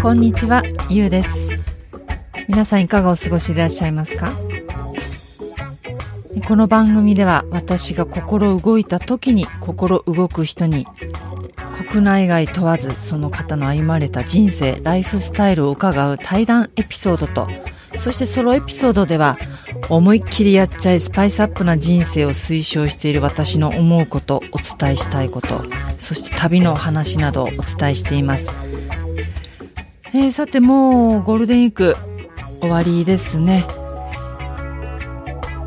こんにちは、ゆうです。皆さんいかがお過ごしでいらっしゃいますか？この番組では私が心動いた時に心動く人に国内外問わずその方の歩まれた人生、ライフスタイルを伺う対談エピソードとそしてソロエピソードでは思いっきりやっちゃいスパイスアップな人生を推奨している私の思うこと、お伝えしたいこと、そして旅の話などをお伝えしています。えーさてもうゴールデンウィーク終わりですね。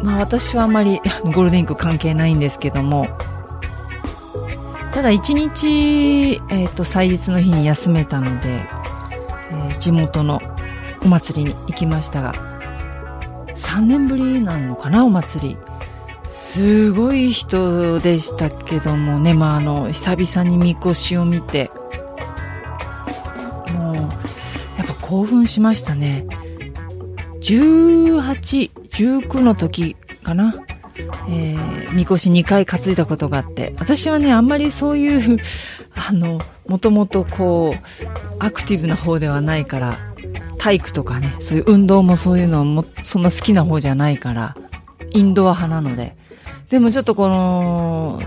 まあ私はあまりゴールデンウィーク関係ないんですけども、ただ一日、えっ、と、祭日の日に休めたので、えー地元のお祭りに行きましたが、3年ぶりなのかな、お祭り。すごい人でしたけどもね、まああの、久々にみこしを見て、興奮しましたね。18、19の時かな。えー、みこし2回担いだことがあって、私はね、あんまりそういう、あの、もともとこう、アクティブな方ではないから、体育とかね、そういう運動もそういうのも、そんな好きな方じゃないから、インドア派なので。でもちょっとこの、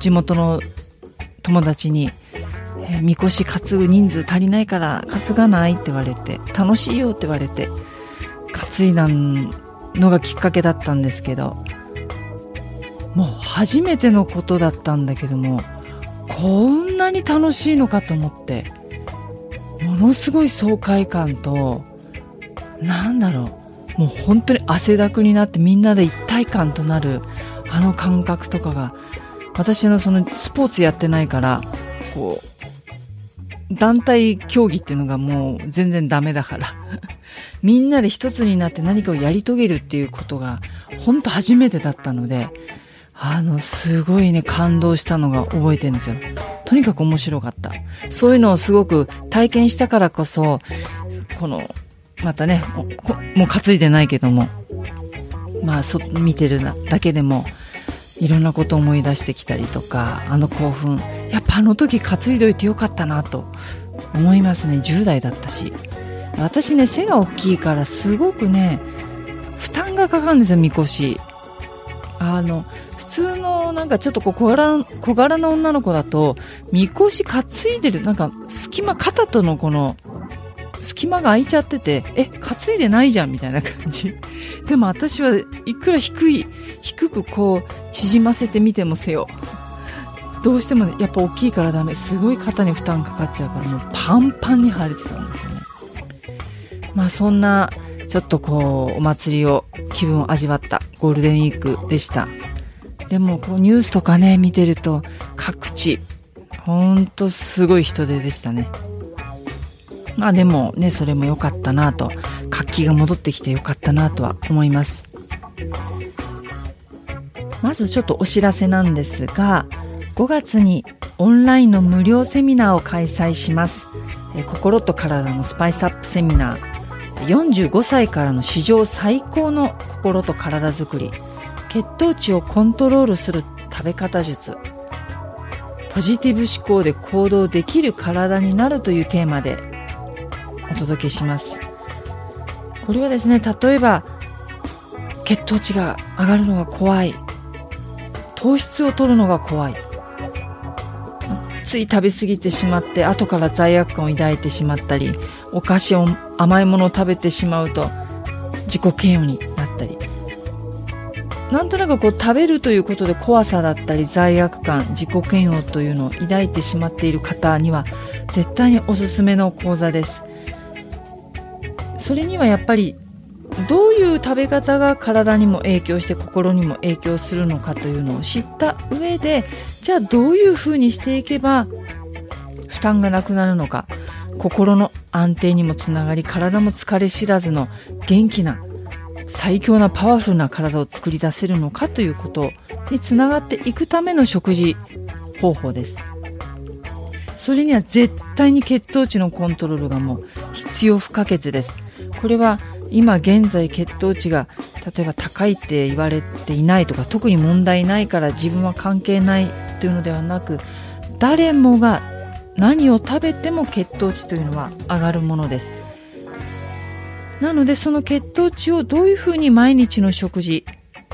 地元の友達に、えーみこし担ぐ人数足りないから担がないって言われて、楽しいよって言われて、担いだのがきっかけだったんですけど、もう初めてのことだったんだけども、こんなに楽しいのかと思って、ものすごい爽快感と、なんだろう、もう本当に汗だくになってみんなで一体感となるあの感覚とかが、私のそのスポーツやってないから、こう、団体競技っていうのがもう全然ダメだから。みんなで一つになって何かをやり遂げるっていうことが、本当初めてだったので、あの、すごいね、感動したのが覚えてるんですよ。とにかく面白かった。そういうのをすごく体験したからこそ、この、またね、もう担いでないけども、まあ、そ、見てるだけでも、いろんなこと思い出してきたりとか、あの興奮。やっぱあの時担いどいてよかったなと思いますね。10代だったし。私ね、背が大きいからすごくね、負担がかかるんですよ、みこし。あの、普通のなんかちょっとこう小柄小柄な女の子だと、みこし担いでる、なんか隙間、肩とのこの、隙間が空いちゃってて、え、担いでないじゃんみたいな感じ。でも私はいくら低い、低くこう、縮ませてみてもせよ。どうしてもね、やっぱ大きいからダメ。すごい肩に負担かかっちゃうから、もうパンパンに腫れてたんですよね。まあそんな、ちょっとこう、お祭りを、気分を味わったゴールデンウィークでした。でも、こうニュースとかね、見てると、各地、ほんとすごい人手でしたね。まあでもね、それも良かったなと、活気が戻ってきて良かったなとは思います。まずちょっとお知らせなんですが、5月にオンラインの無料セミナーを開催します。心と体のスパイスアップセミナー。45歳からの史上最高の心と体づくり。血糖値をコントロールする食べ方術。ポジティブ思考で行動できる体になるというテーマでお届けします。これはですね、例えば、血糖値が上がるのが怖い。糖質を取るのが怖い。つい食べ過ぎてしまって、後から罪悪感を抱いてしまったり、お菓子を、甘いものを食べてしまうと、自己嫌悪になったり。なんとなくこう食べるということで怖さだったり罪悪感、自己嫌悪というのを抱いてしまっている方には絶対におすすめの講座です。それにはやっぱりどういう食べ方が体にも影響して心にも影響するのかというのを知った上でじゃあどういうふうにしていけば負担がなくなるのか心の安定にもつながり体も疲れ知らずの元気な最強なパワフルな体を作り出せるのかということにつながっていくための食事方法です。それには絶対に血糖値のコントロールがもう必要不可欠です。これは今現在血糖値が例えば高いって言われていないとか特に問題ないから自分は関係ないというのではなく誰もが何を食べても血糖値というのは上がるものです。なのでその血糖値をどういうふうに毎日の食事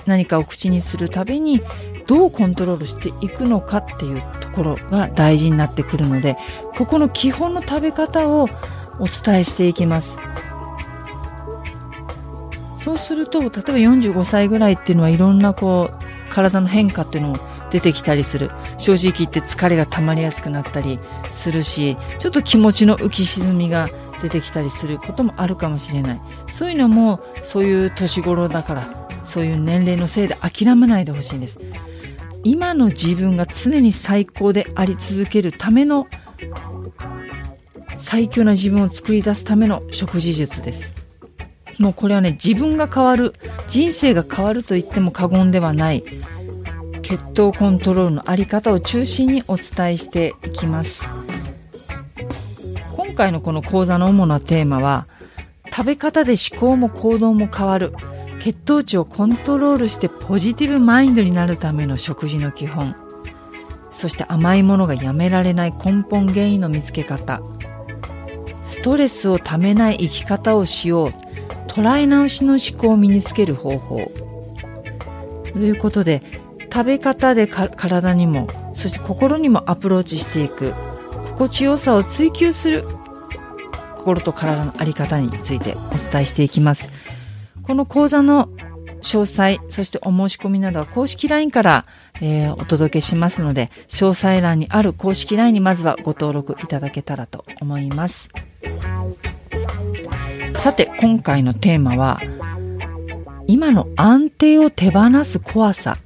何かを口にするたびにどうコントロールしていくのかっていうところが大事になってくるのでここの基本の食べ方をお伝えしていきます。そうすると例えば45歳ぐらいっていうのはいろんなこう体の変化っていうのも出てきたりする。正直言って疲れが溜まりやすくなったりするしちょっと気持ちの浮き沈みが出てきたりすることもあるかもしれない。そういうのもそういう年頃だからそういう年齢のせいで諦めないでほしいんです。今の自分が常に最高であり続けるための最強な自分を作り出すための食事術です。もうこれはね自分が変わる人生が変わると言っても過言ではない。血糖コントロールのあり方を中心にお伝えしていきます。今回のこの講座の主なテーマは食べ方で思考も行動も変わる血糖値をコントロールしてポジティブマインドになるための食事の基本。そして甘いものがやめられない根本原因の見つけ方。ストレスをためない生き方をしよう捉え直しの思考を身につける方法。ということで食べ方で体にもそして心にもアプローチしていく心地よさを追求する心と体の在り方についてお伝えしていきますこの講座の詳細、そしてお申し込みなどは公式 LINE から、えー、お届けしますので、詳細欄にある公式 LINE にまずはご登録いただけたらと思います。さて、今回のテーマは、今の安定を手放す怖さ。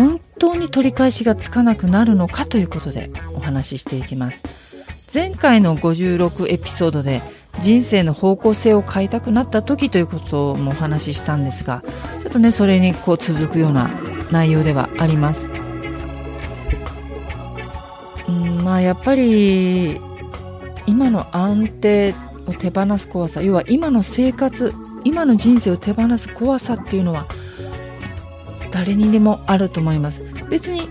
本当に取り返しがつかなくなるのかということでお話ししていきます。前回の56エピソードで人生の方向性を変えたくなった時ということもお話ししたんですがちょっとねそれにこう続くような内容ではありますうんまあやっぱり今の安定を手放す怖さ要は今の生活今の人生を手放す怖さっていうのは誰にでもあると思います。別に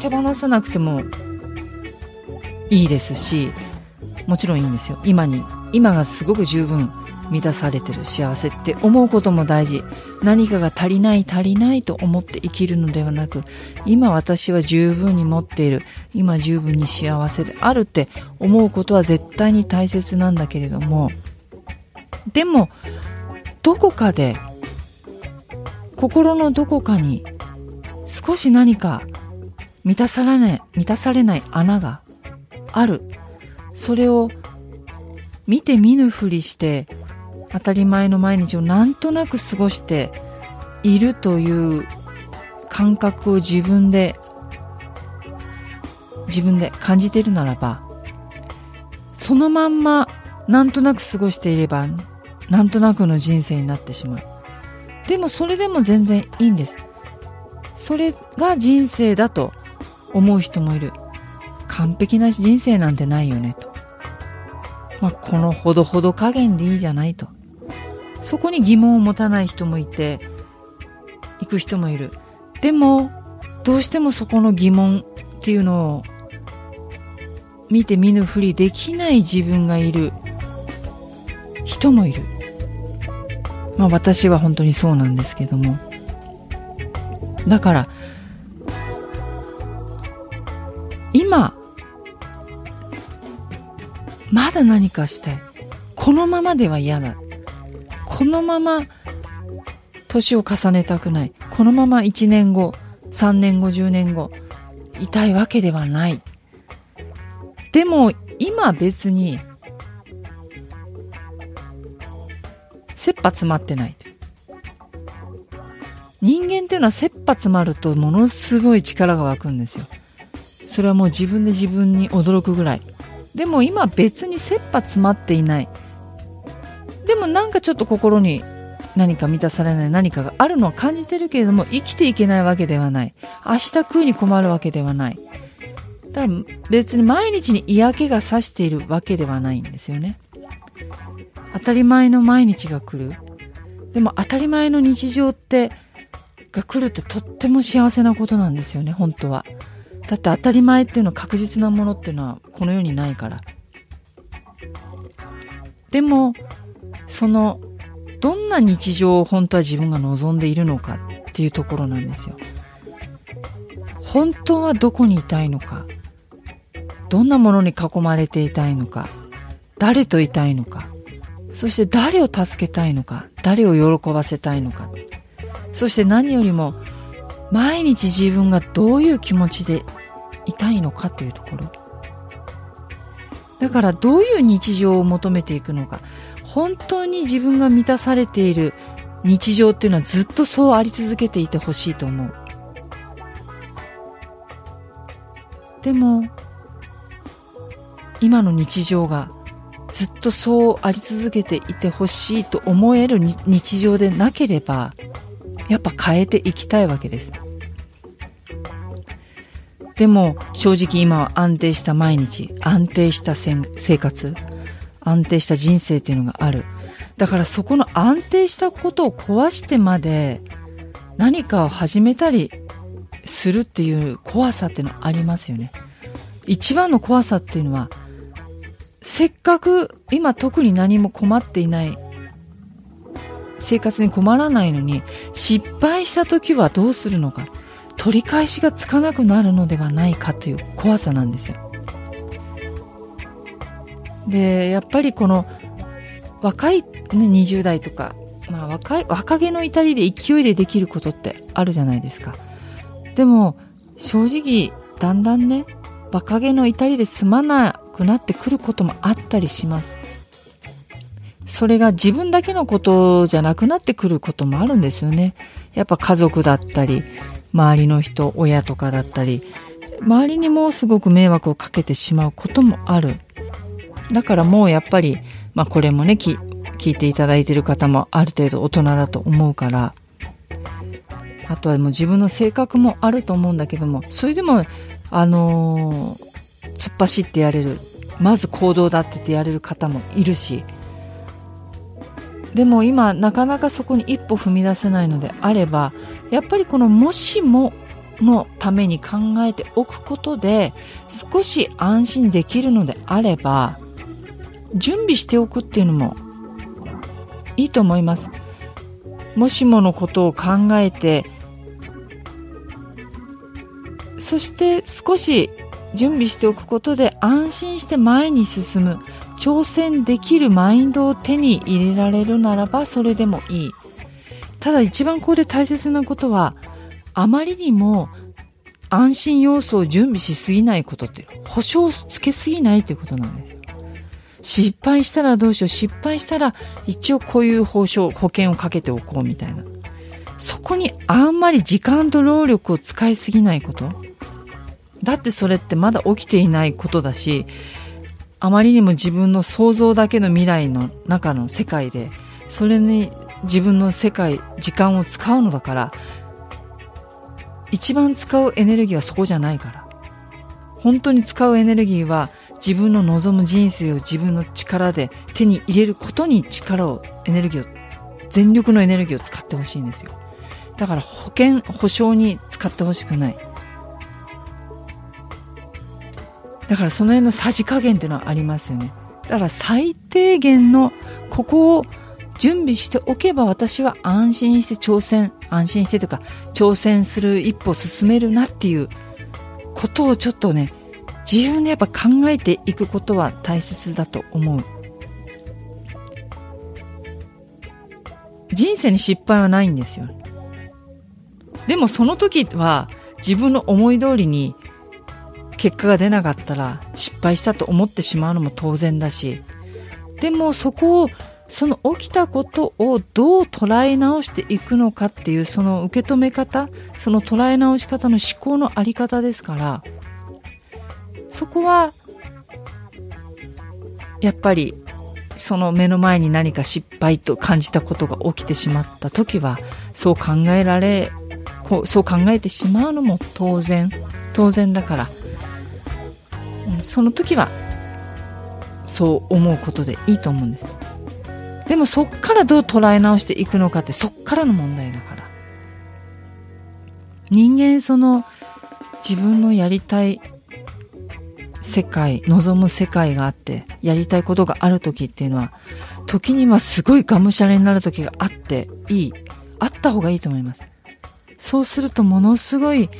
手放さなくてもいいですしもちろんいいんですよ。今に今がすごく十分満たされてる幸せって思うことも大事。何かが足りない足りないと思って生きるのではなく今私は十分に持っている今十分に幸せであるって思うことは絶対に大切なんだけれどもでもどこかで心のどこかに少し何か満たされない満たされない穴がある。それを見て見ぬふりして当たり前の毎日をなんとなく過ごしているという感覚を自分で自分で感じているならばそのまんまなんとなく過ごしていればなんとなくの人生になってしまう。でもそれでも全然いいんですそれが人生だと思う人もいる完璧な人生なんてないよねとまあ、このほどほど加減でいいじゃないと。そこに疑問を持たない人もいて、行く人もいる。でも、どうしてもそこの疑問っていうのを見て見ぬふりできない自分がいる人もいる。まあ私は本当にそうなんですけども。だから、今まだ何かしたい。このままでは嫌だ。このまま年を重ねたくない。このまま1年後、3年後、10年後、いたいわけではない。でも今別に切羽詰まってない。人間っていうのは切羽詰まるとものすごい力が湧くんですよ。それはもう自分で自分に驚くぐらい。でも今別に切羽詰まっていない。でもなんかちょっと心に何か満たされない何かがあるのは感じてるけれども生きていけないわけではない。明日食うに困るわけではない。だから別に毎日に嫌気がさしているわけではないんですよね。当たり前の毎日が来る。でも当たり前の日常ってが来るってとっても幸せなことなんですよね、本当は。だって当たり前っていうのは確実なものっていうのはこの世にないから。でも、その、どんな日常を本当は自分が望んでいるのかっていうところなんですよ。本当はどこにいたいのか。どんなものに囲まれていたいのか。誰といたいのか。そして誰を助けたいのか。誰を喜ばせたいのか。そして何よりも毎日自分がどういう気持ちでいたいのかというところだからどういう日常を求めていくのか本当に自分が満たされている日常っていうのはずっとそうあり続けていてほしいと思うでも今の日常がずっとそうあり続けていてほしいと思える日常でなければやっぱ変えていきたいわけです。でも正直今は安定した毎日、安定した生活、安定した人生っていうのがある。だからそこの安定したことを壊してまで何かを始めたりするっていう怖さっていうのありますよね。一番の怖さっていうのはせっかく今特に何も困っていない生活に困らないのに失敗した時はどうするのか取り返しがつかなくなるのではないかという怖さなんですよ。でやっぱりこの若い、ね、20代とか、まあ、若い若気の至りで勢いでできることってあるじゃないですか。でも正直だんだんね若気の至りで済まないくなってくることもあったりします。それが自分だけのことじゃなくなってくることもあるんですよね。やっぱ家族だったり、周りの人、親とかだったり、周りにもすごく迷惑をかけてしまうこともある。だからもうやっぱり、まあこれもね、聞いていただいている方もある程度大人だと思うから、あとはもう自分の性格もあると思うんだけども、それでも、あのー、突っ走ってやれる、まず行動だってってやれる方もいるし、でも今なかなかそこに一歩踏み出せないのであればやっぱりこのもしものために考えておくことで少し安心できるのであれば準備しておくっていうのもいいと思います。もしものことを考えてそして少し準備しておくことで安心して前に進む挑戦できるマインドを手に入れられるならばそれでもいい。ただ一番ここで大切なことは、あまりにも安心要素を準備しすぎないことって、保証をつけすぎないということなんですよ。失敗したらどうしよう、失敗したら一応こういう保証、保険をかけておこうみたいな。そこにあんまり時間と労力を使いすぎないこと。だってそれってまだ起きていないことだし、あまりにも自分の想像だけの未来の中の世界でそれに自分の世界時間を使うのだから一番使うエネルギーはそこじゃないから。本当に使うエネルギーは自分の望む人生を自分の力で手に入れることに力をエネルギーを全力のエネルギーを使ってほしいんですよ。だから保険保証に使ってほしくない。だからその辺のさじ加減っていうのはありますよね。だから最低限のここを準備しておけば私は安心して挑戦安心してというか挑戦する一歩進めるなっていうことをちょっとね自分でやっぱ考えていくことは大切だと思う。人生に失敗はないんですよ。でもその時は自分の思い通りに結果が出なかったら失敗したと思ってしまうのも当然だしでもそこをその起きたことをどう捉え直していくのかっていうその受け止め方その捉え直し方の思考のあり方ですからそこはやっぱりその目の前に何か失敗と感じたことが起きてしまった時はそう考えられこうそう考えてしまうのも当然当然だから、その時はそう思うことでいいと思うんです。でもそっからどう捉え直していくのかってそっからの問題だから。人間その自分のやりたい世界望む世界があってやりたいことがある時っていうのは時にはすごいがむしゃらになる時があっていい。あった方がいいと思います。そうするとものすごい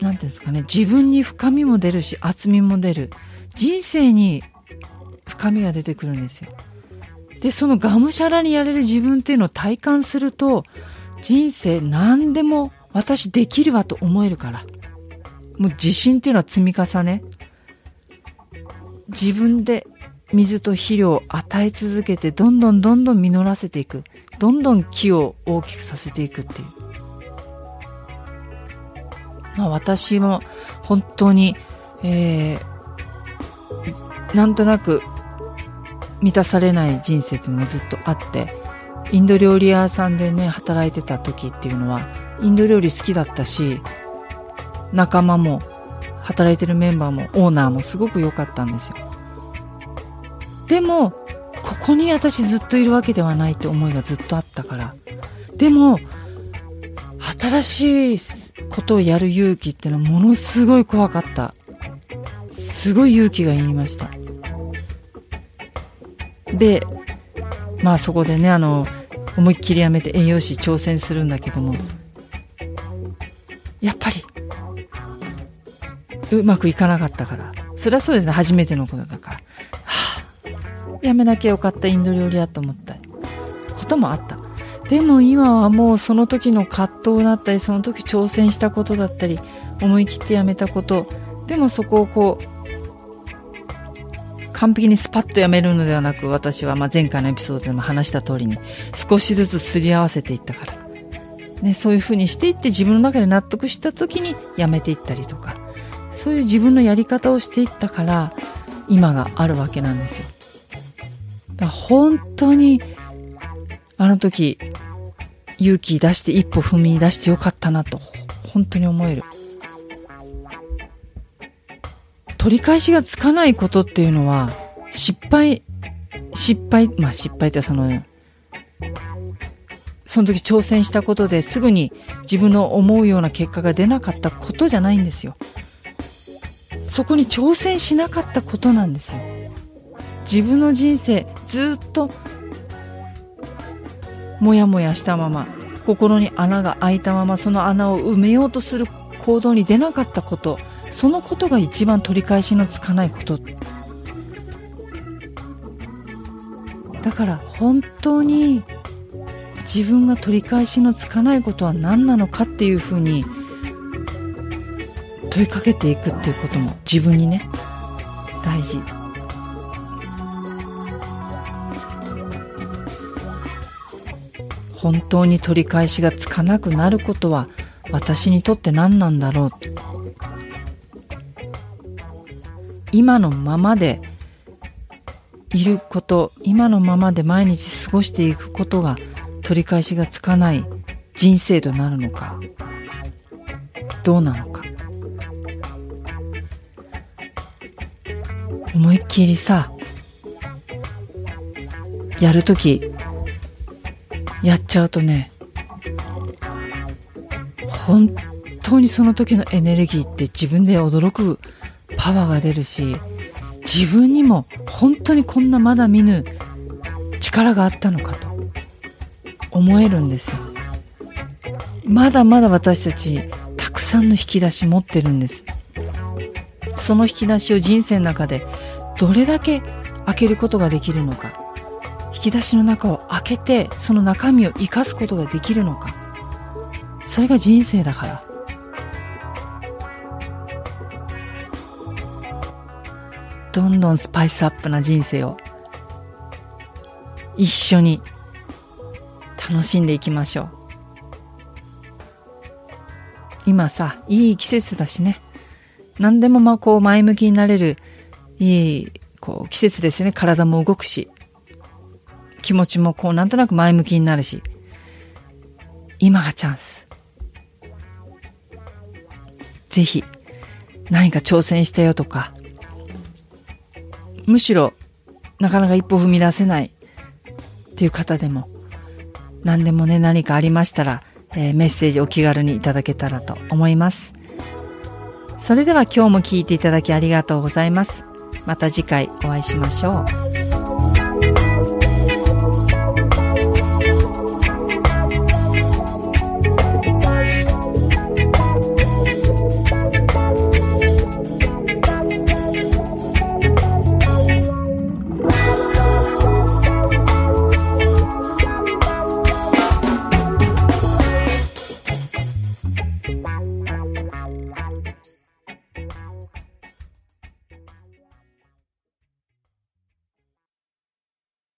何ていうんですかね自分に深みも出るし厚みも出る。人生に深みが出てくるんですよ。でそのがむしゃらにやれる自分っていうのを体感すると人生何でも私できるわと思えるから。もう自信っていうのは積み重ね。自分で水と肥料を与え続けてどんどんどんどん実らせていく。どんどん木を大きくさせていくっていう。まあ私も本当に、えー、なんとなく満たされない人生っていうのもずっとあってインド料理屋さんでね働いてた時っていうのはインド料理好きだったし仲間も働いてるメンバーもオーナーもすごく良かったんですよ。でもここに私ずっといるわけではないって思いがずっとあったから。でも新しいことをやる勇気ってのはものすごい怖かった。すごい勇気がいりました。でまあそこでねあの思いっきりやめて栄養士挑戦するんだけども。やっぱりうまくいかなかったから。それはそうですね初めてのことだから、はあ、やめなきゃよかったインド料理屋と思った。こともあった。でも今はもうその時の葛藤だったりその時挑戦したことだったり思い切ってやめたことでもそこをこう完璧にスパッとやめるのではなく私はま前回のエピソードでも話した通りに少しずつすり合わせていったから、ね、そういうふうにしていって自分の中で納得した時にやめていったりとかそういう自分のやり方をしていったから今があるわけなんですよ。だから本当にあの時勇気出して一歩踏み出してよかったなと本当に思える。取り返しがつかないことっていうのは失敗失敗まあ失敗ってそのその時挑戦したことですぐに自分の思うような結果が出なかったことじゃないんですよそこに挑戦しなかったことなんですよ自分の人生ずっともやもやしたまま心に穴が開いたままその穴を埋めようとする行動に出なかったことそのことが一番取り返しのつかないこと。だから本当に自分が取り返しのつかないことは何なのかっていうふうに問いかけていくっていうことも自分にね大事。本当に取り返しがつかなくなることは私にとって何なんだろう今のままでいること今のままで毎日過ごしていくことが取り返しがつかない人生となるのか。どうなのか。思いっきりさやるときやっちゃうとね本当にその時のエネルギーって自分で驚くパワーが出るし自分にも本当にこんなまだ見ぬ力があったのかと思えるんですよ。まだまだ私たちたくさんの引き出し持ってるんです。その引き出しを人生の中でどれだけ開けることができるのか。引き出しの中を開けてその中身を生かすことができるのかそれが人生だからどんどんスパイスアップな人生を一緒に楽しんでいきましょう。今さ、いい季節だしね。何でもまあこう前向きになれるいいこう季節ですよね。体も動くし。気持ちもこうなんとなく前向きになるし。今がチャンス。ぜひ何か挑戦したよとか、むしろなかなか一歩踏み出せないっていう方でも、何でもね、何かありましたら、えー、メッセージお気軽にいただけたらと思います。それでは今日も聞いていただきありがとうございます。また次回お会いしましょう。